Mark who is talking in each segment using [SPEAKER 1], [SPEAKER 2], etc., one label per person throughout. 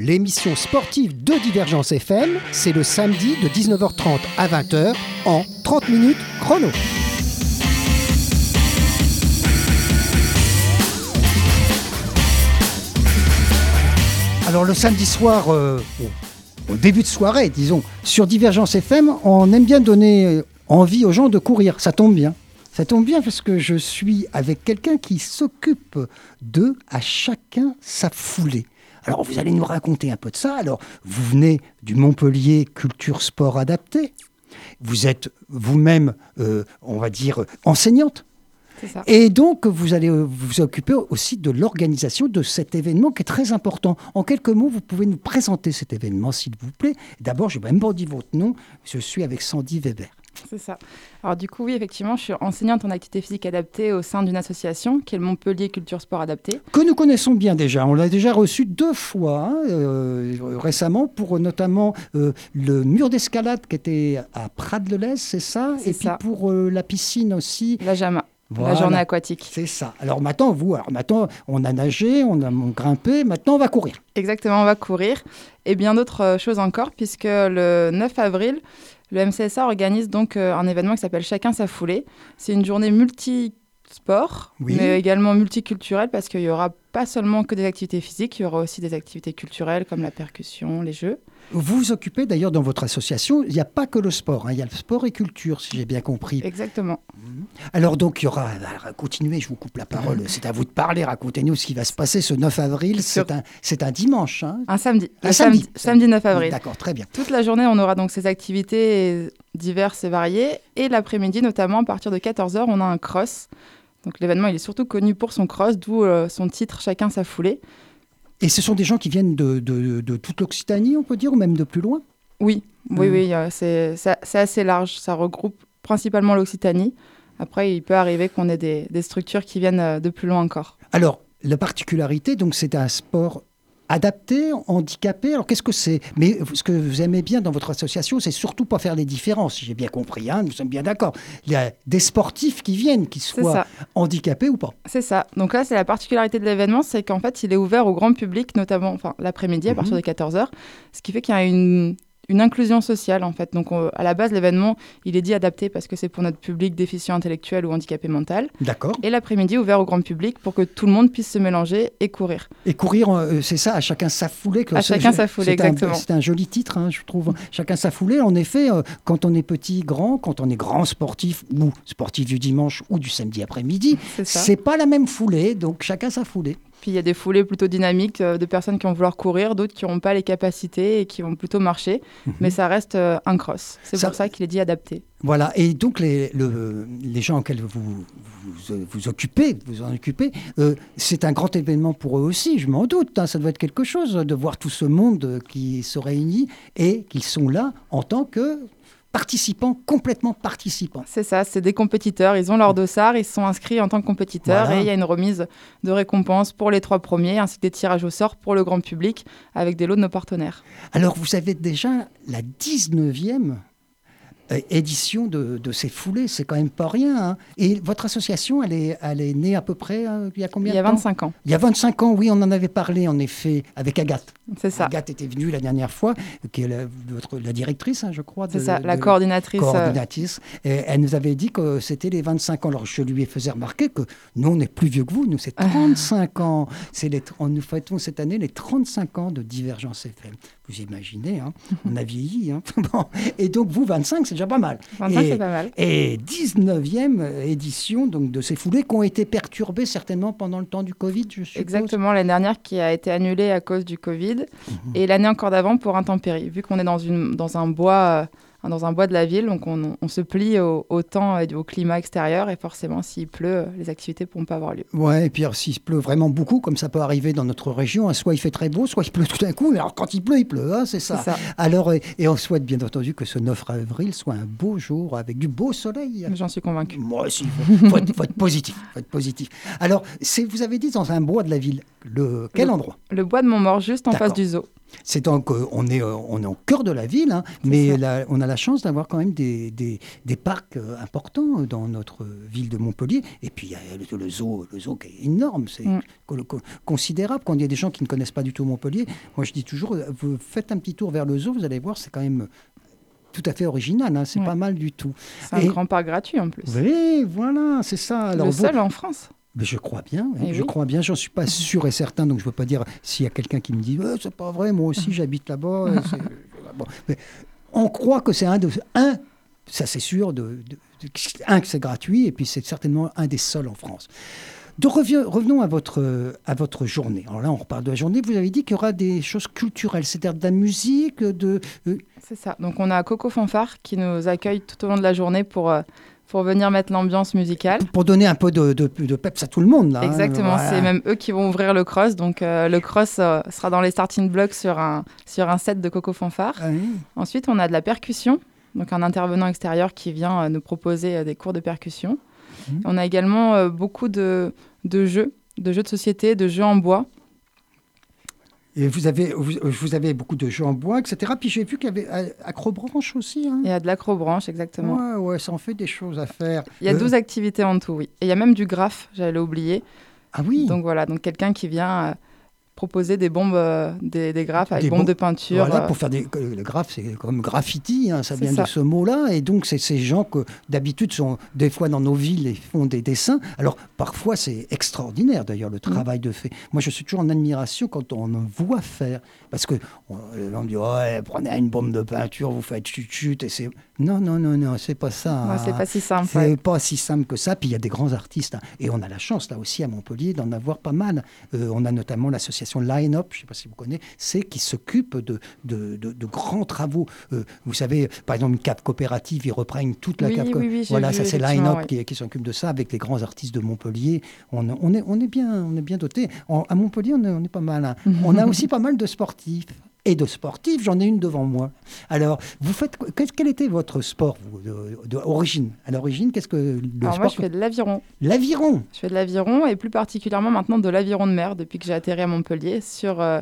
[SPEAKER 1] 30 minutes chrono, l'émission sportive de Divergence FM, c'est le samedi de 19h30 à 20h en 30 minutes chrono. Alors le samedi soir, euh, au, au début de soirée, disons, sur Divergence FM, on aime bien donner euh, envie aux gens de courir. Ça tombe bien. Ça tombe bien parce que je suis avec quelqu'un qui s'occupe de à chacun sa foulée. Alors vous allez nous raconter un peu de ça. Alors vous venez du Montpellier Culture Sport Adapté. Vous êtes vous-même, euh, on va dire, enseignante.
[SPEAKER 2] Ça.
[SPEAKER 1] Et donc, vous allez euh, vous occuper aussi de l'organisation de cet événement qui est très important. En quelques mots, vous pouvez nous présenter cet événement, s'il vous plaît. D'abord, je vais même pas dire votre nom. Je suis avec Sandy Weber.
[SPEAKER 2] C'est ça. Alors du coup, oui, effectivement, je suis enseignante en activité physique adaptée au sein d'une association qui est le Montpellier Culture Sport Adapté.
[SPEAKER 1] Que nous connaissons bien déjà. On l'a déjà reçu deux fois hein, euh, récemment pour notamment euh, le mur d'escalade qui était à Prades-le-Lez, c'est ça? Et puis
[SPEAKER 2] ça.
[SPEAKER 1] pour euh, la piscine aussi.
[SPEAKER 2] La JAMA,
[SPEAKER 1] Voilà.
[SPEAKER 2] la journée aquatique.
[SPEAKER 1] C'est ça. Alors maintenant, vous, alors maintenant, on a nagé, on a grimpé, maintenant on va courir.
[SPEAKER 2] Exactement, on va courir. Et bien d'autres choses encore, puisque le 9 avril, le MCSA organise donc euh, un événement qui s'appelle Chacun sa foulée. C'est une journée multi-sport,
[SPEAKER 1] Oui.
[SPEAKER 2] mais également multiculturelle, parce qu'il n'y aura pas seulement que des activités physiques, il y aura aussi des activités culturelles comme la percussion, les jeux.
[SPEAKER 1] Vous vous occupez d'ailleurs dans votre association, il n'y a pas que le sport, hein, il y a le sport et culture, si j'ai bien compris.
[SPEAKER 2] Exactement.
[SPEAKER 1] Alors donc, il y aura, alors, continuez, je vous coupe la parole, c'est à vous de parler, racontez-nous ce qui va se passer ce 9 avril, c'est un, dimanche. hein
[SPEAKER 2] Un samedi.
[SPEAKER 1] Un samedi.
[SPEAKER 2] samedi. Samedi 9 avril.
[SPEAKER 1] D'accord, très bien.
[SPEAKER 2] Toute la journée, on aura donc ces activités diverses et variées. Et l'après-midi, notamment à partir de 14h, on a un cross. Donc l'événement, il est surtout connu pour son cross, d'où euh, son titre Chacun sa foulée.
[SPEAKER 1] Et ce sont des gens qui viennent de, de- de toute l'Occitanie, on peut dire, ou même de plus loin?
[SPEAKER 2] Oui, oui,
[SPEAKER 1] Mhm.
[SPEAKER 2] oui, c'est assez large. Ça regroupe principalement l'Occitanie. Après, il peut arriver qu'on ait des, des structures qui viennent euh, de plus loin encore.
[SPEAKER 1] Alors, la particularité, donc, c'est un sport adapté, handicapé. Alors, qu'est-ce que c'est? Mais ce que vous aimez bien dans votre association, c'est surtout pas faire les différences, si j'ai bien compris. Hein, nous sommes bien d'accord. Il y a des sportifs qui viennent, qu'ils
[SPEAKER 2] C'est
[SPEAKER 1] soient handicapés ou pas.
[SPEAKER 2] C'est ça. Donc là, c'est la particularité de l'événement, c'est qu'en fait, il est ouvert au grand public, notamment enfin, l'après-midi à
[SPEAKER 1] Mhm.
[SPEAKER 2] partir de 14h, ce qui fait qu'il y a une, une inclusion sociale, en fait. Donc on- à la base, l'événement, il est dit adapté parce que c'est pour notre public déficient intellectuel ou handicapé mental.
[SPEAKER 1] D'accord.
[SPEAKER 2] Et l'après-midi, ouvert au grand public pour que tout le monde puisse se mélanger et courir.
[SPEAKER 1] Et courir, euh, c'est ça, à chacun sa foulée. que
[SPEAKER 2] À chacun sa foulée, exactement.
[SPEAKER 1] C'est un joli titre, hein, je trouve. Chacun sa foulée. En effet, euh, quand on est petit, grand, quand on est grand sportif ou sportif du dimanche ou du samedi après-midi,
[SPEAKER 2] c'est
[SPEAKER 1] pas la même foulée, donc chacun sa foulée.
[SPEAKER 2] Puis il y a des foulées plutôt dynamiques euh, de personnes qui vont vouloir courir, d'autres qui n'auront pas les capacités et qui vont plutôt marcher. Mais ça reste euh, un cross. C'est
[SPEAKER 1] Ça-
[SPEAKER 2] pour ça qu'il est dit adapté.
[SPEAKER 1] Voilà, et donc les, le- les gens auxquels vous vous, vous occupez, vous en occupez, euh, c'est un grand événement pour eux aussi, je m'en doute. hein, ça doit être quelque chose de voir tout ce monde qui se réunit et qu'ils sont là en tant que participants, complètement participants.
[SPEAKER 2] C'est ça, c'est des compétiteurs. Ils ont leur dossard, ils sont inscrits en tant que compétiteurs
[SPEAKER 1] Voilà.
[SPEAKER 2] et il y a une remise de récompenses pour les trois premiers ainsi que des tirages au sort pour le grand public avec des lots de nos partenaires.
[SPEAKER 1] Alors vous avez déjà la 19e euh, édition de, de ces foulées, c'est quand même pas rien. hein. Et votre association, elle est, elle est née à peu près euh, il y a combien
[SPEAKER 2] il y a
[SPEAKER 1] de temps
[SPEAKER 2] 25 ans,
[SPEAKER 1] Il y a 25 ans, oui, on en avait parlé en effet avec Agathe.
[SPEAKER 2] c'est ça.
[SPEAKER 1] Agathe était venue la dernière fois, qui est la, votre- la directrice, hein, je crois.
[SPEAKER 2] C'est ça, la
[SPEAKER 1] de-
[SPEAKER 2] coordinatrice. euh,
[SPEAKER 1] coordinatrice. Et elle nous avait dit que c'était les 25 ans. Alors je lui faisais remarquer que nous, on est plus vieux que vous. Nous, c'est 35 ans. C'est les, on nous fêtons cette année les 35 ans de Divergence FM. Vous imaginez, hein, on a vieilli. Bon. Et donc, vous, 25, c'est déjà pas mal.
[SPEAKER 2] 25,
[SPEAKER 1] et,
[SPEAKER 2] c'est pas mal.
[SPEAKER 1] Et 19e édition donc, de ces foulées qui ont été perturbées certainement pendant le temps du Covid, je suppose.
[SPEAKER 2] Exactement, l'année dernière qui a été annulée à cause du Covid
[SPEAKER 1] Mhm.
[SPEAKER 2] et l'année encore d'avant pour intempéries. Vu qu'on est dans, une, dans, un bois, euh, dans un bois de la ville, donc on, on se plie au, au temps et au climat extérieur et forcément s'il pleut, euh, les activités ne pourront pas avoir lieu.
[SPEAKER 1] Ouais, et puis s'il pleut vraiment beaucoup, comme ça peut arriver dans notre région, hein, soit il fait très beau, soit il pleut tout d'un coup. Mais alors quand il pleut, il pleut, hein, c'est ça. Alors, et, et on souhaite bien entendu que ce 9 avril soit un beau jour avec du beau soleil.
[SPEAKER 2] J'en suis convaincue.
[SPEAKER 1] Moi aussi, il faut, faut être, faut être positif. faut être positif. Alors, vous avez dit dans un bois de la ville, le, quel
[SPEAKER 2] Le-
[SPEAKER 1] endroit?
[SPEAKER 2] Le bois de Montmort, juste en face du zoo.
[SPEAKER 1] C'est donc, euh, on, est, euh, on est au cœur de la ville, hein, mais la, on a la chance d'avoir quand même des, des, des, parcs euh, importants dans notre ville de Montpellier. Et puis il y a le, le, zoo, le zoo qui est énorme, c'est mm. considérable. Quand il y a des gens qui ne connaissent pas du tout Montpellier, moi je dis toujours, vous faites un petit tour vers le zoo, vous allez voir, c'est quand même tout à fait original, hein, c'est pas mal du tout.
[SPEAKER 2] C'est un grand parc gratuit en plus.
[SPEAKER 1] Oui, voilà, c'est ça.
[SPEAKER 2] Alors, le seul en France.
[SPEAKER 1] Mais je crois bien, eh je crois bien, j'en suis pas sûr et certain, donc je ne veux pas dire s'il y a quelqu'un qui me dit eh, c'est pas vrai, moi aussi j'habite là-bas. on croit que c'est un de un, ça c'est sûr, de, un que c'est gratuit et puis c'est certainement un des seuls en France. Donc revenons à votre, à votre journée. Alors là, on reparle de la journée. Vous avez dit qu'il y aura des choses culturelles, c'est-à-dire de la musique, de.
[SPEAKER 2] Euh, c'est ça. Donc on a Coco Fanfare qui nous accueille tout au long de la journée pour euh, pour venir mettre l'ambiance musicale.
[SPEAKER 1] Pour donner un peu de, de, peps à tout le monde. Là,
[SPEAKER 2] hein, Exactement, c'est même eux qui vont ouvrir le cross. Donc euh, le cross euh, sera dans les starting blocks sur un, sur un set de Coco Fanfare. Ah Ensuite, on a de la percussion, donc un intervenant extérieur qui vient euh, nous proposer des cours de percussion. Mmh. On a également beaucoup de, de jeux, de jeux de société, de jeux en bois.
[SPEAKER 1] Et vous avez, vous, avez beaucoup de jeux en bois, etc. Puis j'ai vu qu'il y avait euh, acrobranche aussi. Hein.
[SPEAKER 2] Il y a de l'acrobranche, exactement.
[SPEAKER 1] Ouais, ouais, ça en fait des choses à faire.
[SPEAKER 2] Il y a 12 euh, activités en tout, oui. Et il y a même du graphe, j'allais l'oublier.
[SPEAKER 1] Ah oui
[SPEAKER 2] Donc voilà, donc quelqu'un qui vient euh, proposer des bombes, euh, des, des, graphes avec bombes de peinture.
[SPEAKER 1] Voilà, euh. pour faire des. Le graphe, c'est comme graffiti, hein, ça vient de ce mot-là. Et donc, c'est ces gens que d'habitude sont des fois dans nos villes et font des dessins. Alors, parfois, c'est extraordinaire d'ailleurs le mm. travail de fait. Moi, je suis toujours en admiration quand on voit faire. Parce que on, on dit, ouais, prenez une bombe de peinture, vous faites chut-chut. Et c'est. Non, non, non, non, c'est pas ça.
[SPEAKER 2] c'est pas si simple.
[SPEAKER 1] C'est pas si simple que ça. Puis il y a des grands artistes. Hein. Et on a la chance, là aussi, à Montpellier, d'en avoir pas mal. Euh, on a notamment l'association Line Up, je ne sais pas si vous connaissez, c'est qui s'occupe de, de, de, grands travaux. Euh, vous savez, par exemple, une cave coopérative, ils reprennent toute la
[SPEAKER 2] oui,
[SPEAKER 1] cave.
[SPEAKER 2] Oui,
[SPEAKER 1] voilà, ça c'est Line Up qui, qui s'occupe de ça avec les grands artistes de Montpellier. On, on, est, on est bien, on est bien doté. à Montpellier, on est, on est pas mal. Hein. on a aussi pas mal de sportifs et de sportifs, j'en ai une devant moi. Alors, vous faites quel était votre sport d'origine À l'origine, qu'est-ce que le
[SPEAKER 2] Alors
[SPEAKER 1] sport
[SPEAKER 2] Moi, je fais de l'aviron.
[SPEAKER 1] L'aviron?
[SPEAKER 2] Je fais de l'aviron et plus particulièrement maintenant de l'aviron de mer depuis que j'ai atterri à Montpellier sur, euh,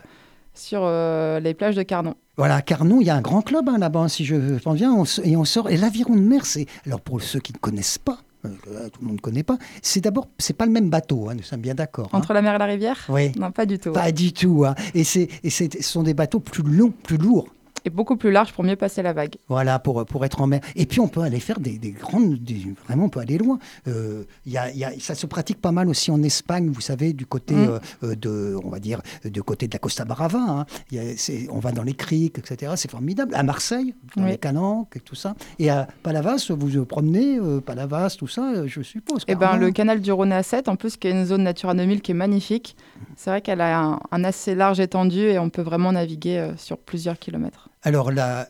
[SPEAKER 2] sur euh, les plages de Carnon.
[SPEAKER 1] Voilà, Carnon, il y a un grand club hein, là-bas, si je m'en viens, et on sort. Et l'aviron de mer, c'est. Alors, pour ceux qui ne connaissent pas, euh, tout le monde ne connaît pas. C'est d'abord, c'est pas le même bateau, hein, nous sommes bien d'accord.
[SPEAKER 2] Entre la mer et la rivière?
[SPEAKER 1] Oui.
[SPEAKER 2] Non, pas du tout.
[SPEAKER 1] Pas du tout. Hein. Et, c'est, et ce sont des bateaux plus longs, plus lourds
[SPEAKER 2] et beaucoup plus large pour mieux passer la vague.
[SPEAKER 1] Voilà, pour, pour être en mer. Et puis on peut aller faire des, des grandes, vraiment on peut aller loin. Euh, y a, y a, ça se pratique pas mal aussi en Espagne, vous savez, du côté mm. euh, de, on va dire, du côté de la Costa Brava. Hein. Y a, on va dans les criques, etc. C'est formidable. À Marseille, dans les calanques et tout ça. Et à Palavas, vous vous promenez, euh, Palavas, tout ça, je suppose.
[SPEAKER 2] Eh ben, le canal du Rhône à 7, en plus, qui est une zone Natura 2000 qui est magnifique. C'est vrai qu'elle a un, un, assez large étendue et on peut vraiment naviguer euh, sur plusieurs kilomètres.
[SPEAKER 1] Alors, la,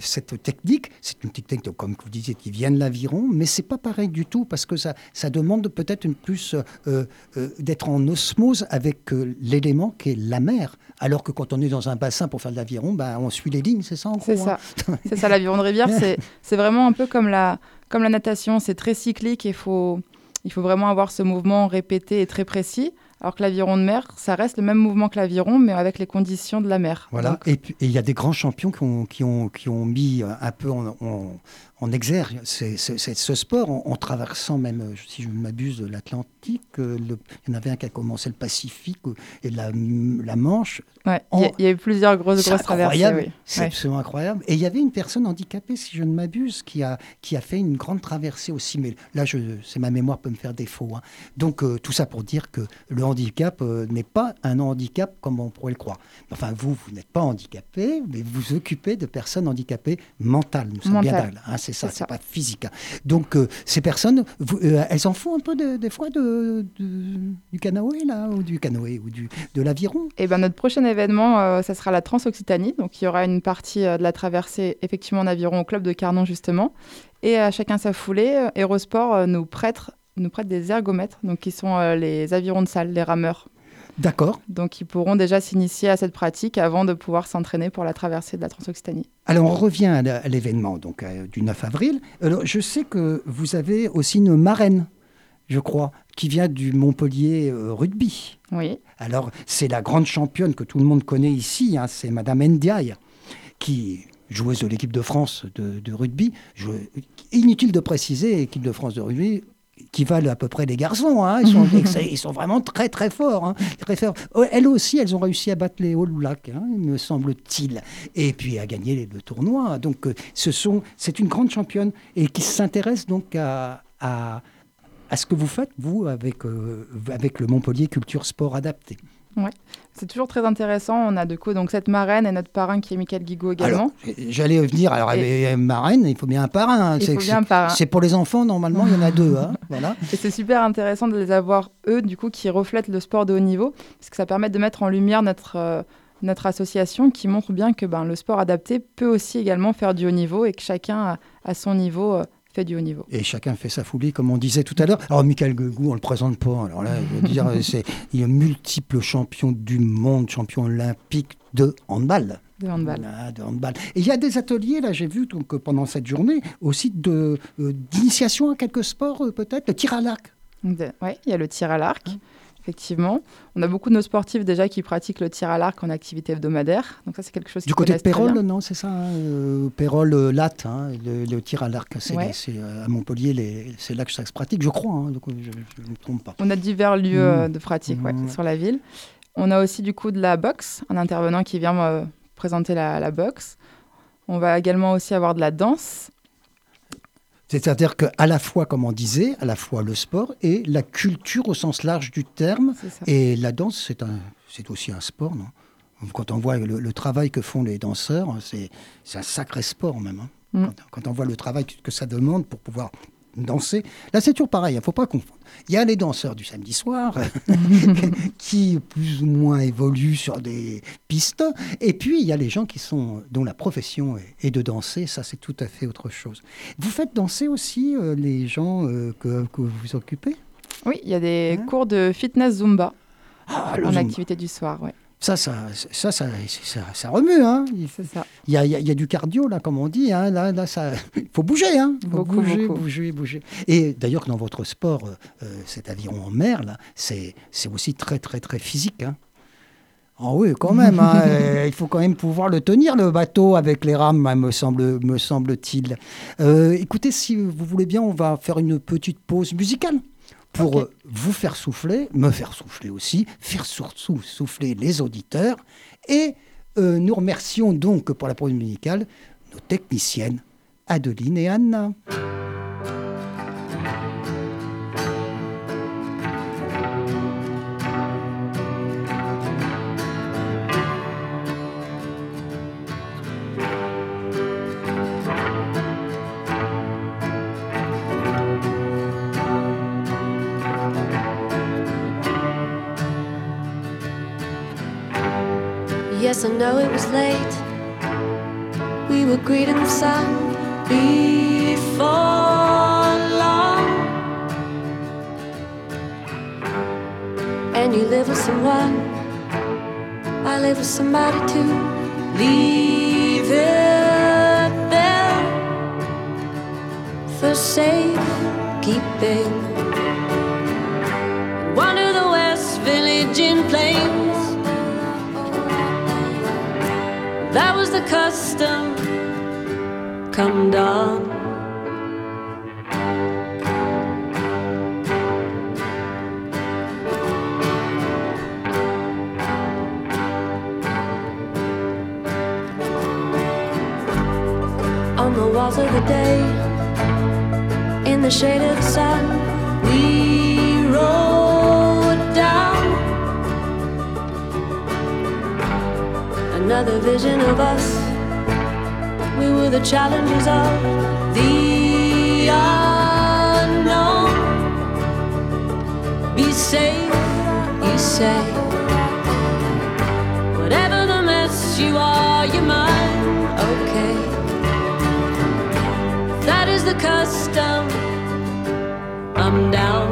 [SPEAKER 1] cette technique, c'est une technique, comme vous disiez, qui vient de l'aviron, mais c'est pas pareil du tout parce que ça, ça demande peut-être une plus euh, euh, d'être en osmose avec euh, l'élément qui est la mer. Alors que quand on est dans un bassin pour faire de l'aviron, ben, on suit les lignes, c'est ça en
[SPEAKER 2] gros C'est ça. Hein c'est ça, l'aviron de rivière, c'est vraiment un peu comme la, comme la natation, c'est très cyclique et faut, il faut vraiment avoir ce mouvement répété et très précis. Alors que l'aviron de mer, ça reste le même mouvement que l'aviron, mais avec les conditions de la mer.
[SPEAKER 1] Voilà. Et il y a des grands champions qui ont, qui ont, qui ont mis un peu en, on exerce ce sport en, traversant même, euh, si je m'abuse, de l'Atlantique. Euh, il y en avait un qui a commencé le Pacifique euh, et la, la Manche.
[SPEAKER 2] il y, a eu plusieurs grosses, grosses traversées.
[SPEAKER 1] C'est absolument incroyable. Et il y avait une personne handicapée, si je ne m'abuse, qui a, qui a fait une grande traversée aussi. Mais là, c'est ma mémoire peut me faire défaut. Hein. Donc, tout ça pour dire que le handicap n'est pas un handicap comme on pourrait le croire. Enfin, vous, vous n'êtes pas handicapé, mais vous vous occupez de personnes handicapées mentales. Nous sommes bien d'accord. Hein, c'est ça, c'est pas physique. Hein. Donc euh, ces personnes, euh, elles en font un peu des fois de, du canoë là, ou du canoë ou du, de l'aviron?
[SPEAKER 2] Et eh ben notre prochain événement, euh, ça sera la Transoccitanie. Donc il y aura une partie de la traversée effectivement en aviron au club de Carnon justement, et à chacun sa foulée. Aérosport nous prête nous prête des ergomètres, donc qui sont les avirons de salle, les rameurs.
[SPEAKER 1] D'accord.
[SPEAKER 2] Donc ils pourront déjà s'initier à cette pratique avant de pouvoir s'entraîner pour la traversée de la Transoccitanie.
[SPEAKER 1] Alors on revient à l'événement donc euh, du 9 avril. Alors je sais que vous avez aussi une marraine. je crois, qui vient du Montpellier euh, Rugby.
[SPEAKER 2] Oui.
[SPEAKER 1] Alors, c'est la grande championne que tout le monde connaît ici, hein, c'est Madame Ndiaye, qui joueuse de l'équipe de France de, rugby. inutile de préciser, l'équipe de France de rugby, qui valent à peu près les garçons. Hein. Ils, sont, vraiment très très forts. Hein. Très forts. Oh, elles aussi, elles ont réussi à battre les All Blacks, hein, me semble-t-il, et puis à gagner le tournoi. Donc euh, ce sont, c'est une grande championne et qui s'intéresse donc à, à, ce que vous faites, vous, avec, euh, avec le Montpellier Culture Sport Adapté.
[SPEAKER 2] C'est toujours très intéressant. On a de quoi donc cette marraine et notre parrain qui est Michael Guigo également.
[SPEAKER 1] J'allais venir. Alors, et... marraine, il faut bien un parrain.
[SPEAKER 2] Il faut bien un parrain.
[SPEAKER 1] C'est pour les enfants, normalement, il y en a deux. Hein, voilà.
[SPEAKER 2] Et c'est super intéressant de les avoir, eux, du coup, qui reflètent le sport de haut niveau, parce que ça permet de mettre en lumière notre. Euh, notre association qui montre bien que ben, le sport adapté peut aussi également faire du haut niveau et que chacun à son niveau euh, fait du haut niveau.
[SPEAKER 1] Et chacun fait sa folie, comme on disait tout à l'heure. Alors, Michael Guegou, on ne le présente pas. Alors là, je veux dire, c'est, il est multiple champion du monde, champion olympique de handball.
[SPEAKER 2] De handball.
[SPEAKER 1] de handball. Et il y a des ateliers, là, j'ai vu donc, pendant cette journée, aussi de, euh, d'initiation à quelques sports, euh, peut-être, le tir à l'arc.
[SPEAKER 2] Oui, il y a le tir à l'arc. Effectivement. On a beaucoup de nos sportifs déjà qui pratiquent le tir à l'arc en activité hebdomadaire. Donc ça, c'est quelque chose
[SPEAKER 1] Du côté de Pérol, non, c'est ça hein, euh, Pérol, euh, latte, hein, le, tir à l'arc. C'est, euh, à Montpellier, c'est là que ça se pratique, je crois. Hein, donc je ne me trompe pas.
[SPEAKER 2] On a divers lieux mmh. de pratique mmh. sur la ville. On a aussi du coup de la boxe, un intervenant qui vient présenter la, la boxe. On va également aussi avoir de la danse
[SPEAKER 1] c'est-à-dire qu'à la fois, comme on disait, à la fois le sport et la culture au sens large du terme. Et la danse, c'est, un, c'est aussi un sport, non? Quand on voit le, travail que font les danseurs, c'est, c'est un sacré sport même. Hein. Mm. quand, on voit le travail que ça demande pour pouvoir danser. Là, c'est toujours pareil, il ne faut pas confondre. Il y a les danseurs du samedi soir qui plus ou moins évoluent sur des pistes, et puis il y a les gens qui sont dont la profession est, de danser. Ça, c'est tout à fait autre chose. Vous faites danser aussi euh, les gens euh, que, que, vous occupez?
[SPEAKER 2] Oui, il y a des hein? cours de fitness zumba ah, en activité du soir. Ouais.
[SPEAKER 1] Ça, ça, ça, ça, ça, remue. Hein. Il, y a, il, y a, du cardio, là, comme on dit. Hein. Là, là, ça, il faut bouger. Hein. Faut bouger, bouger, bouger. Et d'ailleurs, dans votre sport, euh, cet avion en mer, là, c'est aussi très, très, très physique. Hein. Ah oui, quand même. Hein. il faut quand même pouvoir le tenir, le bateau, avec les rames, me semble-t-il. Me semble euh, écoutez, si vous voulez bien, on va faire une petite pause musicale pour euh, vous faire souffler, me faire souffler aussi, faire surtout souffler les auditeurs. Et euh, nous remercions donc pour la pause musicale nos techniciennes Adeline et Anna. Know it was late. We were greeting the sun before long. And you live with someone, I live with somebody too. Leave it there for safekeeping. Wander the West Village in plain. That was the custom. Come down. On the walls of the day, in the shade of the sun, another vision of us. We were the challengers of the unknown. Be safe, you say. Whatever the mess you are, you're mine, okay. That is the custom. I'm down.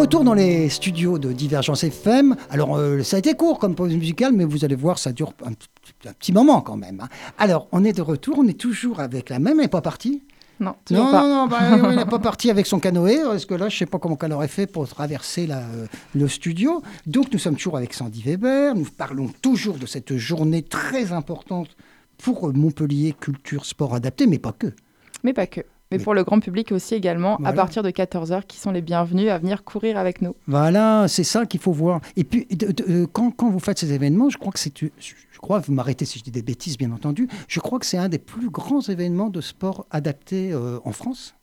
[SPEAKER 1] retour dans les studios de Divergence FM. Alors, euh, ça a été court comme pause musicale, mais vous allez voir, ça dure un, un petit moment quand même. hein. Alors, on est de retour, on est toujours avec la même, elle n'est pas partie?
[SPEAKER 2] Non,
[SPEAKER 1] non,
[SPEAKER 2] pas.
[SPEAKER 1] non, non, bah, elle n'est pas partie avec son canoë, parce que là, je ne sais pas comment elle aurait fait pour traverser la, euh, le studio. Donc, nous sommes toujours avec Sandy Weber, nous parlons toujours de cette journée très importante pour Montpellier Culture Sport Adapté, mais pas que.
[SPEAKER 2] Mais pas que. Mais
[SPEAKER 1] Mais-
[SPEAKER 2] pour le grand public aussi également,
[SPEAKER 1] Voilà.
[SPEAKER 2] à partir de 14h, qui sont les bienvenus à venir courir avec nous.
[SPEAKER 1] Voilà, c'est ça qu'il faut voir. Et puis, de- de- euh, quand, quand vous faites ces événements, je crois que c'est, je crois, vous m'arrêtez si je dis des bêtises, bien entendu, je crois que c'est un des plus grands événements de sport adapté euh, en France.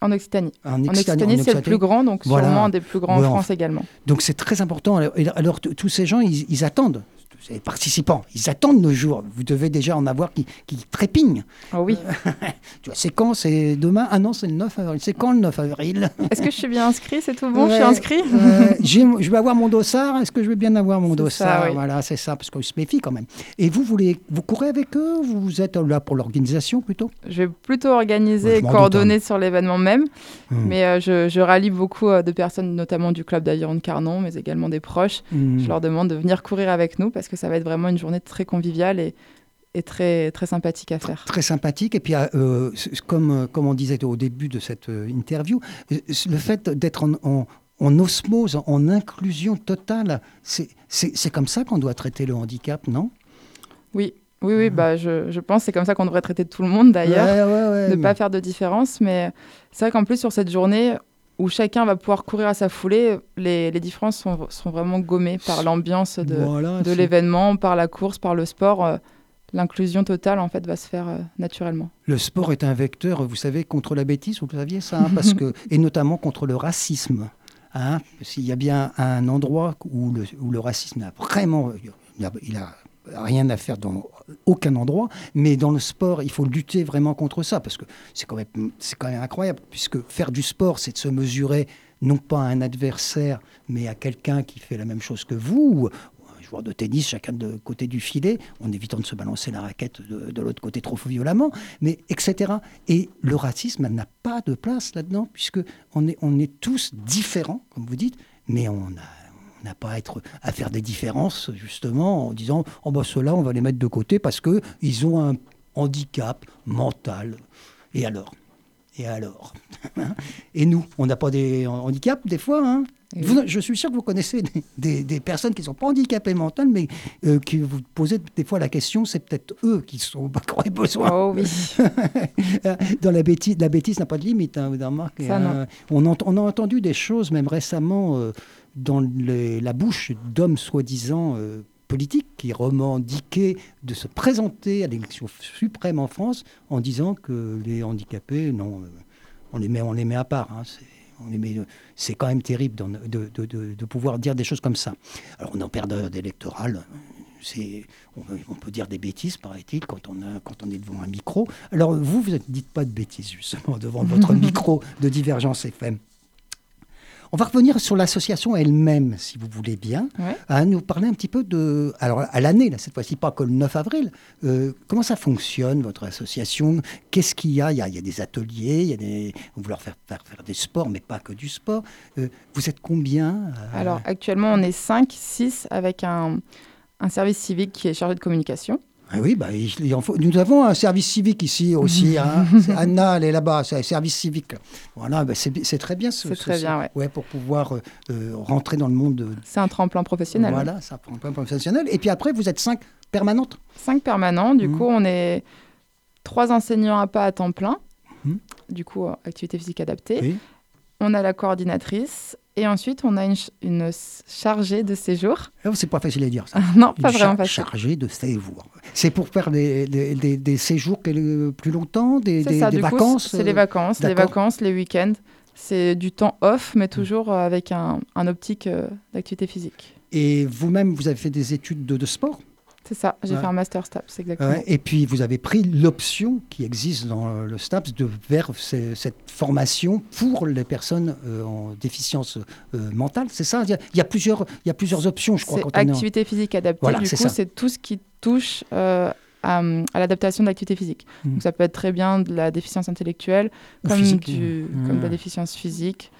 [SPEAKER 2] En Occitanie.
[SPEAKER 1] En Occitanie,
[SPEAKER 2] c'est le plus grand, donc
[SPEAKER 1] Voilà.
[SPEAKER 2] sûrement un des plus grands en France également.
[SPEAKER 1] Donc c'est très important. Alors, tous ces gens, ils, ils attendent. Les participants, ils attendent nos jours. Vous devez déjà en avoir qui, qui trépignent.
[SPEAKER 2] Ah oui.
[SPEAKER 1] Tu vois, c'est quand? C'est demain? Ah non, c'est le 9 avril. C'est quand le 9 avril?
[SPEAKER 2] Est-ce que je suis bien inscrit? C'est tout bon? Je suis inscrit?
[SPEAKER 1] euh, je vais avoir mon dossard. Est-ce que je vais bien avoir mon dossard
[SPEAKER 2] ça, oui.
[SPEAKER 1] Voilà, c'est ça, parce qu'on se méfie quand même. Et vous, voulez, vous courez avec eux ou Vous êtes là pour l'organisation plutôt?
[SPEAKER 2] Je vais plutôt organiser
[SPEAKER 1] Ouais,
[SPEAKER 2] et
[SPEAKER 1] m'en
[SPEAKER 2] coordonner sur l'événement même.
[SPEAKER 1] Hmm.
[SPEAKER 2] Mais euh, je, je rallie beaucoup euh, de personnes, notamment du club d'aviron de Carnon, mais également des proches.
[SPEAKER 1] Hmm.
[SPEAKER 2] Je leur demande de venir courir avec nous parce que ça va être vraiment une journée très conviviale et, et très, très sympathique à faire.
[SPEAKER 1] Très sympathique. Et puis, euh, c- comme, euh, comme on disait au début de cette euh, interview, euh, le fait d'être en, en- en osmose, en inclusion totale, c'est comme ça qu'on doit traiter le handicap, non?
[SPEAKER 2] Oui, oui, oui, bah, je, je pense que c'est comme ça qu'on devrait traiter tout le monde d'ailleurs.
[SPEAKER 1] Ouais, ouais, ouais,
[SPEAKER 2] ne
[SPEAKER 1] mais-
[SPEAKER 2] pas faire de différence. Mais c'est vrai qu'en plus, sur cette journée où chacun va pouvoir courir à sa foulée, les, les différences sont, sont vraiment gommées par l'ambiance de,
[SPEAKER 1] Voilà,
[SPEAKER 2] de
[SPEAKER 1] c'est-
[SPEAKER 2] l'événement, par la course, par le sport. euh, L'inclusion totale, en fait, va se faire euh, naturellement.
[SPEAKER 1] Le sport est un vecteur, vous savez, contre la bêtise, vous le saviez ça, hein, parce que, et notamment contre le racisme. Hein, S'il y a bien un endroit où le, où le racisme n'a vraiment, il a, il a rien à faire dans aucun endroit, mais dans le sport, il faut lutter vraiment contre ça, parce que c'est quand même, quand même incroyable, puisque faire du sport, c'est de se mesurer non pas à un adversaire, mais à quelqu'un qui fait la même chose que vous, ou un joueur de tennis, chacun de côté du filet, en évitant de se balancer la raquette de, de l'autre côté trop violemment, mais etc. Et le racisme n'a pas de place là-dedans, puisque on est, on est tous différents, comme vous dites, mais on a on n'a pas à, être, à faire des différences, justement, en disant oh ben ceux-là, on va les mettre de côté parce qu'ils ont un handicap mental. Et alors? Et alors? Et nous, on n'a pas des handicaps, des fois hein? Vous- je suis sûr que vous connaissez des, des- des personnes qui ne sont pas handicapées mentales, mais euh, qui vous posez des fois la question, c'est peut-être eux qui, sont, qui auraient besoin.
[SPEAKER 2] Oh oui,
[SPEAKER 1] Dans la bêtise, la bêtise n'a pas de limite, hein, vous avez remarqué,
[SPEAKER 2] Ça,
[SPEAKER 1] hein. on, on a entendu des choses, même récemment, euh, dans les- la bouche d'hommes soi-disant euh, politiques qui revendiquaient de se présenter à l'élection suprême en France en disant que les handicapés, non, euh, on, les met, on les met à part. hein, c'est- on les met- C'est quand même terrible de, de- de- de pouvoir dire des choses comme ça. Alors on est en période électorale. C'est, on, on peut dire des bêtises, paraît-il, quand on, a- quand on est devant un micro. Alors vous, vous ne dites pas de bêtises, justement, devant votre micro de Divergence FM. On va revenir sur l'association elle-même, si vous voulez bien.
[SPEAKER 2] Ouais.
[SPEAKER 1] À nous parler un petit peu de... Alors, à l'année, là, cette fois-ci, pas que le 9 avril. euh, comment ça fonctionne, votre association? Qu'est-ce qu'il y a? Il, y a il y a des ateliers, il y a des... On veut leur faire, faire, faire des sports, mais pas que du sport. Euh, vous êtes combien euh,
[SPEAKER 2] Alors actuellement, on est 5, 6 avec un, un service civique qui est chargé de communication.
[SPEAKER 1] Ah oui, bah, il, il en faut. nous avons un service civique ici aussi. hein. C'est Anna, elle est là-bas, c'est un service civique. Voilà, bah, c'est c'est très bien. ce-
[SPEAKER 2] C'est
[SPEAKER 1] ce-
[SPEAKER 2] très bien, ouais.
[SPEAKER 1] pour pouvoir euh, euh, rentrer dans le monde de,
[SPEAKER 2] C'est un tremplin professionnel.
[SPEAKER 1] Voilà, ça prend un peu professionnel. Et puis après, vous êtes cinq permanentes.
[SPEAKER 2] 5 permanents. Du
[SPEAKER 1] Mhm.
[SPEAKER 2] coup, on est trois enseignants à pas à temps plein.
[SPEAKER 1] Mhm.
[SPEAKER 2] Du coup, euh, activité physique adaptée.
[SPEAKER 1] Oui.
[SPEAKER 2] On a la coordinatrice et ensuite on a une, une chargée de séjour.
[SPEAKER 1] Ah, c'est pas facile à dire ça.
[SPEAKER 2] non, pas vraiment facile.
[SPEAKER 1] Chargée de séjour. C'est pour faire des, des, des, séjours plus longtemps, des,
[SPEAKER 2] ça, vacances C'est les vacances, les vacances, les week-ends. C'est du temps off, mais toujours avec un, un optique d'activité physique.
[SPEAKER 1] Et vous-même, vous avez fait des études de, de sport?
[SPEAKER 2] C'est ça, j'ai fait un master STAPS, exactement.
[SPEAKER 1] et puis vous avez pris l'option qui existe dans le STAPS de vers cette formation pour les personnes euh, en déficience euh, mentale, c'est ça? Il y, a, plusieurs, il y a plusieurs options, je crois.
[SPEAKER 2] Quand activité physique adaptée, du coup, c'est tout ce qui touche euh, à, l'adaptation de l'activité physique. Mmh. Donc ça peut être très bien de la déficience intellectuelle, comme, du, comme de la mmh. déficience physique.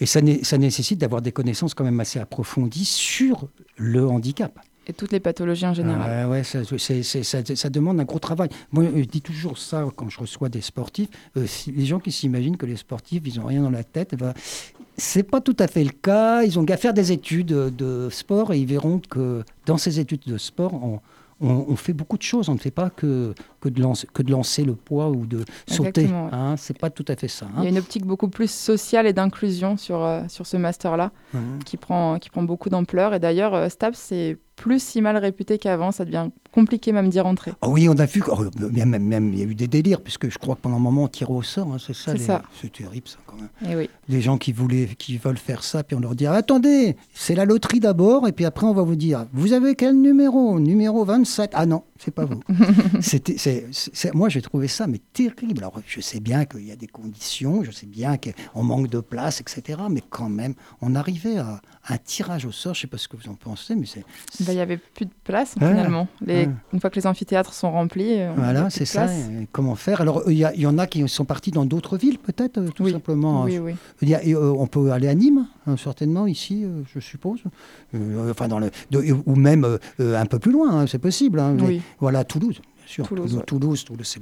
[SPEAKER 1] Et ça, ça nécessite d'avoir des connaissances quand même assez approfondies sur le handicap.
[SPEAKER 2] Et toutes les pathologies en général.
[SPEAKER 1] ouais, ça, ça, demande un gros travail. Moi, je dis toujours ça quand je reçois des sportifs. Euh, les gens qui s'imaginent que les sportifs, ils n'ont rien dans la tête, eh ben, c'est pas tout à fait le cas. Ils ont qu'à faire des études de sport et ils verront que dans ces études de sport, on, on, fait beaucoup de choses. On ne fait pas que, que, de, lancer, que de lancer le poids ou de sauter. Hein, c'est pas tout à fait ça. Hein.
[SPEAKER 2] Il y a une optique beaucoup plus sociale et d'inclusion sur, euh, sur ce master-là mmh. qui, prend, qui prend beaucoup d'ampleur. Et d'ailleurs, euh, STAPS, c'est plus si mal réputé qu'avant. Ça devient compliqué même d'y rentrer.
[SPEAKER 1] Ah oui, on a vu. Oh, même, même, il y a eu des délires, puisque je crois que pendant un moment, on tirait au sort. Hein, c'est ça. C'est terrible, ça, quand même.
[SPEAKER 2] Et eh oui.
[SPEAKER 1] Les gens qui, voulaient, qui veulent faire ça, puis on leur dit attendez, c'est la loterie d'abord, et puis après, on va vous dire vous avez quel numéro? Numéro 27. Ah non, c'est pas vous. C'était, c'est, moi, j'ai trouvé ça mais terrible. Alors, je sais bien qu'il y a des conditions, je sais bien qu'on manque de place, etc. Mais quand même, on arrivait à un tirage au sort. Je sais pas ce que vous en pensez, mais c'est.
[SPEAKER 2] Bah, il n'y avait plus de place finalement. Les, Une fois que les amphithéâtres sont remplis.
[SPEAKER 1] Voilà, c'est ça. comment faire? Alors, il y, en a qui sont partis dans d'autres villes, peut-être, euh, tout simplement.
[SPEAKER 2] Oui, oui.
[SPEAKER 1] Euh, on peut aller à Nîmes, hein, certainement, ici, euh, je suppose. enfin, dans le, ou même un peu plus loin, hein, c'est possible. Hein, oui. Voilà, Toulouse. Bien sûr. Toulouse, Toulouse, c'est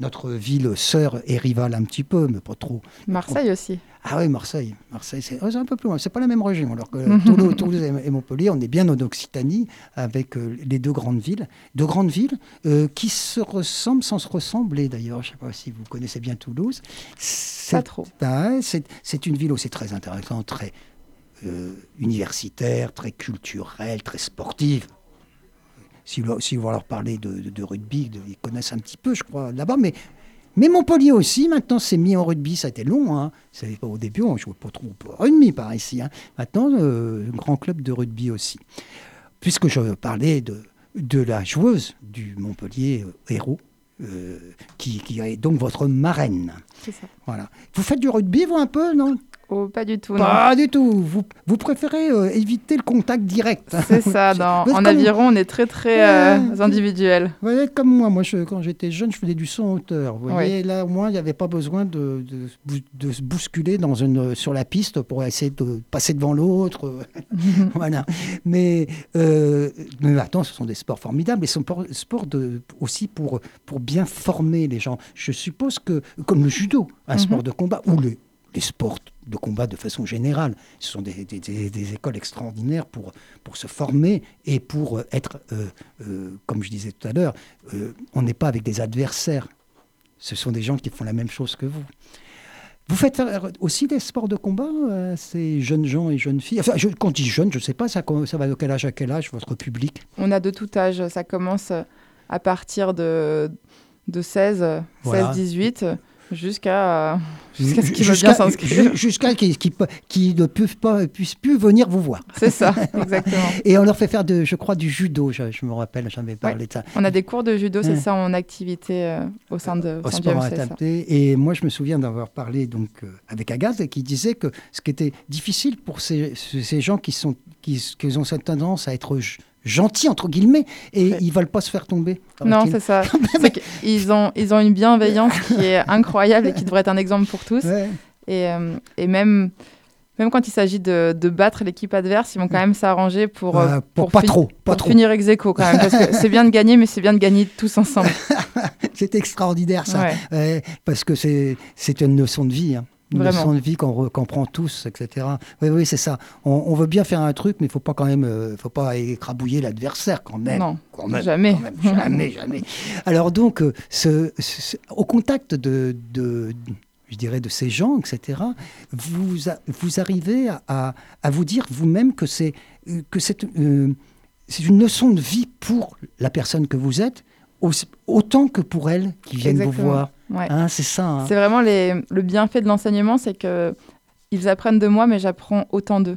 [SPEAKER 1] notre ville sœur et rivale un petit peu, mais pas trop.
[SPEAKER 2] Marseille aussi.
[SPEAKER 1] Ah oui, Marseille. Marseille, c'est un peu plus loin. C'est pas la même région. Alors que Toulouse, et Montpellier, on est bien en Occitanie avec euh, les deux grandes villes. Deux grandes villes euh, qui se ressemblent sans se ressembler d'ailleurs. Je ne sais pas si vous connaissez bien Toulouse.
[SPEAKER 2] Pas trop.
[SPEAKER 1] Ben, c'est une ville aussi très intéressante, très euh, universitaire, très culturelle, très sportive si vous, si vous leur parlez de, rugby, ils connaissent un petit peu, je crois, là-bas. Mais, mais Montpellier aussi, maintenant, c'est mis en rugby. Ça a été long. Hein. Au début, on ne jouait pas trop au rugby par ici. Hein. Maintenant, euh, grand club de rugby aussi. Puisque je parlais de, de la joueuse du Montpellier euh, Héros, euh, qui, qui, est donc votre marraine.
[SPEAKER 2] C'est ça.
[SPEAKER 1] Voilà. Vous faites du rugby, vous, un peu, non?
[SPEAKER 2] Oh, pas du tout.
[SPEAKER 1] Pas du tout. Vous, vous préférez euh, éviter le contact direct.
[SPEAKER 2] C'est ça. Dans, en aviron, on est très très euh, individuel.
[SPEAKER 1] Vous comme moi. Moi, je, quand j'étais jeune, je faisais du son hauteur. Vous voyez, là, au moins, il n'y avait pas besoin de, de, de, se bousculer dans une, sur la piste pour essayer de passer devant l'autre. voilà. Mais, euh, mais maintenant, ce sont des sports formidables. Et ce sont sports de, aussi pour, pour bien former les gens. Je suppose que, comme le judo, un mhm. sport de combat, ou le les sports de combat de façon générale. Ce sont des, des, écoles extraordinaires pour, pour se former et pour être, euh, euh, comme je disais tout à l'heure, euh, on n'est pas avec des adversaires. Ce sont des gens qui font la même chose que vous. Vous faites aussi des sports de combat, ces jeunes gens et jeunes filles? Enfin, je, Quand je dis jeunes, je ne sais pas, ça, ça va de quel âge à quel âge, votre public?
[SPEAKER 2] On a de tout âge. Ça commence à partir de, de 16, 16, 18 jusqu'à jusqu'à ce qu'ils veulent bien s'inscrire.
[SPEAKER 1] Jusqu'à qu'ils qui, ne puissent, pas, puissent plus venir vous voir.
[SPEAKER 2] C'est ça, exactement.
[SPEAKER 1] Et on leur fait faire, de, je crois, du judo, je, me rappelle, j'avais parlé de ça.
[SPEAKER 2] On a des cours de judo, c'est ça, en activité euh, au sein de
[SPEAKER 1] au sport Et moi, je me souviens d'avoir parlé donc, euh, avec Agathe qui disait que ce qui était difficile pour ces, ces gens qui, sont, qui, qui ont cette tendance à être gentils entre guillemets et ils veulent pas se faire tomber.
[SPEAKER 2] Non, c'est ça. ils ont ils ont une bienveillance qui est incroyable et qui devrait être un exemple pour tous. Et, euh, et, même même quand il s'agit de, de, battre l'équipe adverse, ils vont quand même s'arranger pour,
[SPEAKER 1] euh, pour, pas trop, pas
[SPEAKER 2] trop. finir ex quand même. Parce que c'est bien de gagner, mais c'est bien de gagner tous ensemble.
[SPEAKER 1] c'est extraordinaire ça. parce que c'est une leçon de vie. Hein une leçon de vie qu'on prend tous, etc. Oui, oui, c'est ça. On, veut bien faire un truc, mais il faut pas quand même, euh, faut pas écrabouiller l'adversaire quand même.
[SPEAKER 2] Non,
[SPEAKER 1] jamais. jamais, jamais. Alors donc, euh, ce, au contact de, de je dirais, de ces gens, etc., vous, vous arrivez à, à, vous dire vous-même que c'est que c'est c'est une leçon de vie pour la personne que vous êtes, autant que pour elle qui viennent vous voir. Hein, c'est ça. Hein.
[SPEAKER 2] C'est vraiment les, le bienfait de l'enseignement, c'est que ils apprennent de moi, mais j'apprends autant d'eux.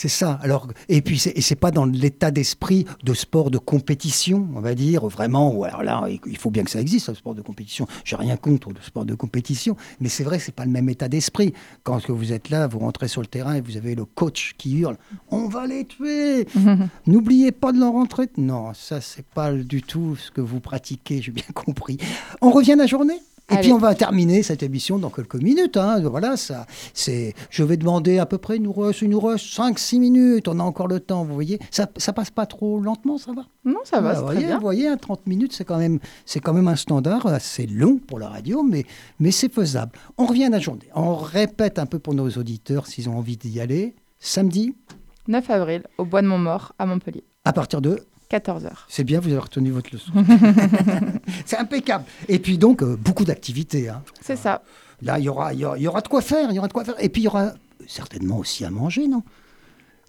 [SPEAKER 1] C'est ça. Alors, et puis, c'est, et c'est pas dans l'état d'esprit de sport de compétition, on va dire, vraiment. Ou alors là, il faut bien que ça existe, le sport de compétition. J'ai rien contre le sport de compétition, mais c'est vrai, c'est pas le même état d'esprit. Quand vous êtes là, vous rentrez sur le terrain et vous avez le coach qui hurle On va les tuer N'oubliez pas de leur rentrer. Non, ça, c'est pas du tout ce que vous pratiquez, j'ai bien compris. On revient à la journée? Et puis on va terminer cette émission dans quelques minutes. Hein. Voilà, ça, c'est. Je vais demander à peu près, nous reste, nous 5-6 minutes. On a encore le temps, vous voyez. Ça, ça passe pas trop lentement, ça va?
[SPEAKER 2] Non, ça va.
[SPEAKER 1] voyez,
[SPEAKER 2] bien.
[SPEAKER 1] vous voyez, 30 minutes, c'est quand même, c'est quand même un standard assez long pour la radio, mais, mais c'est faisable. On revient à la journée. On répète un peu pour nos auditeurs s'ils ont envie d'y aller. Samedi.
[SPEAKER 2] 9 avril, au Bois de Montmort, à Montpellier.
[SPEAKER 1] À partir de
[SPEAKER 2] 14h.
[SPEAKER 1] C'est bien, vous avez retenu votre leçon. c'est impeccable. Et puis donc, euh, beaucoup d'activités. Hein.
[SPEAKER 2] C'est ça.
[SPEAKER 1] Là, il y aura, y, y aura de quoi faire, il y aura de quoi faire. Et puis, il y aura certainement aussi à manger, non?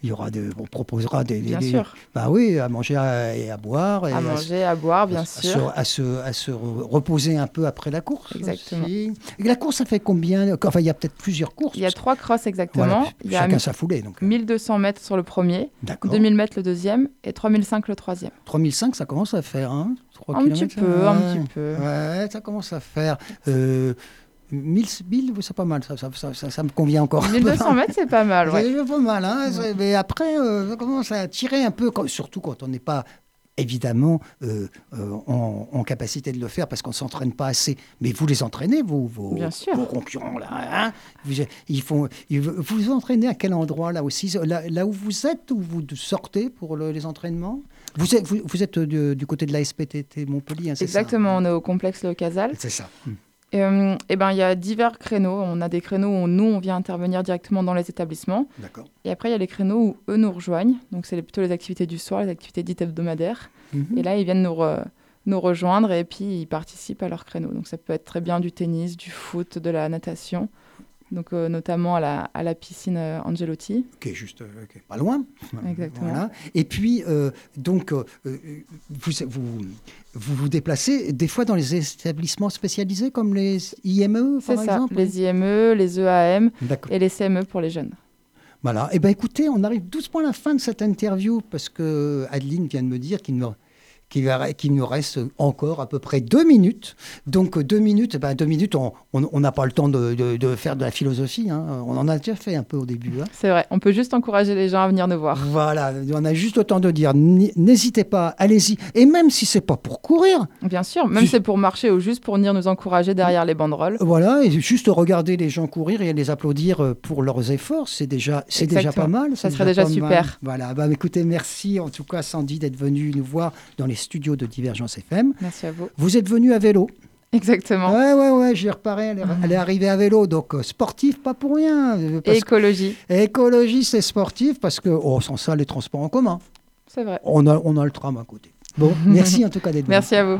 [SPEAKER 1] Il y aura de, on proposera des,
[SPEAKER 2] bien sûr.
[SPEAKER 1] Bah oui, à manger et à boire. Et
[SPEAKER 2] à manger, à, boire, bien
[SPEAKER 1] sûr. À se, à se, reposer un peu après la course.
[SPEAKER 2] Exactement.
[SPEAKER 1] Et la course, ça fait combien Enfin, il y a peut-être plusieurs courses.
[SPEAKER 2] Il y a trois crosses exactement. il y
[SPEAKER 1] chacun
[SPEAKER 2] a
[SPEAKER 1] sa foulée. Donc.
[SPEAKER 2] 1200 mètres sur le premier, 2000 mètres le deuxième et 3005 le troisième.
[SPEAKER 1] 3005, ça commence à faire, hein
[SPEAKER 2] un petit peu, un petit peu.
[SPEAKER 1] Ouais, ça commence à faire. Euh, 1000, 1000 c'est pas mal, ça, ça, ça, ça, me convient encore.
[SPEAKER 2] 1200 mètres, c'est pas mal, ouais.
[SPEAKER 1] C'est pas mal, hein, mais après, euh, ça commence à tirer un peu, surtout quand on n'est pas évidemment euh, euh, en, capacité de le faire parce qu'on ne s'entraîne pas assez. Mais vous les entraînez, vous, vos, vos concurrents, là. Hein vous, ils font, vous vous entraînez à quel endroit, là aussi? Là, où vous êtes, où vous sortez pour les entraînements? Vous êtes, vous, êtes du, côté de la SPTT Montpellier, hein,
[SPEAKER 2] c'est Exactement, on est au complexe Le Casal.
[SPEAKER 1] C'est ça. Hmm.
[SPEAKER 2] Et, euh, eh ben, il y a divers créneaux. On a des créneaux où nous, on vient intervenir directement dans les établissements. Et après, il y a les créneaux où eux nous rejoignent. Donc, c'est plutôt les activités du soir, les activités dites hebdomadaires. Mhm. Et là, ils viennent nous, nous rejoindre et puis ils participent à leurs créneaux. Donc, ça peut être très bien du tennis, du foot, de la natation donc euh, notamment à la, à la piscine euh, Angelotti.
[SPEAKER 1] Qui est juste euh, pas loin.
[SPEAKER 2] Exactement.
[SPEAKER 1] Et puis, donc, vous, vous, vous, vous déplacez des fois dans les établissements spécialisés comme les IME, par exemple
[SPEAKER 2] ça, les IME, les EAM et les CME pour les jeunes.
[SPEAKER 1] Voilà. Eh bien, écoutez, on arrive doucement à la fin de cette interview parce que Adeline vient de me dire qu'il ne qu'il nous reste encore à peu près deux minutes. Donc deux minutes, ben deux minutes, on n'a pas le temps de, de, faire de la philosophie. Hein. On en a déjà fait un peu au début. Hein.
[SPEAKER 2] C'est vrai, on peut juste encourager les gens à venir nous voir.
[SPEAKER 1] Voilà, on a juste le temps de dire, n'hésitez pas, allez-y. Et même si c'est pas pour courir.
[SPEAKER 2] Bien sûr, même si c'est pour marcher ou juste pour venir nous encourager derrière les banderoles.
[SPEAKER 1] Voilà, et juste regarder les gens courir et les applaudir euh, pour leurs efforts, c'est déjà, c'est déjà pas mal.
[SPEAKER 2] Ça serait déjà, super.
[SPEAKER 1] Voilà, bah, écoutez, merci en tout cas Sandy d'être venu nous voir dans les studios de Divergence FM.
[SPEAKER 2] Merci à vous.
[SPEAKER 1] Vous êtes venu à vélo.
[SPEAKER 2] Exactement.
[SPEAKER 1] Ouais, ouais, ouais, j'y reparais. Elle, est arrivée à vélo, donc euh, sportif, pas pour rien.
[SPEAKER 2] Euh, écologie.
[SPEAKER 1] écologie, c'est sportif parce que, oh, sans ça, les transports en commun.
[SPEAKER 2] C'est vrai.
[SPEAKER 1] On a, on a le tram à côté. Bon, merci en tout cas d'être venu.
[SPEAKER 2] Merci à vous.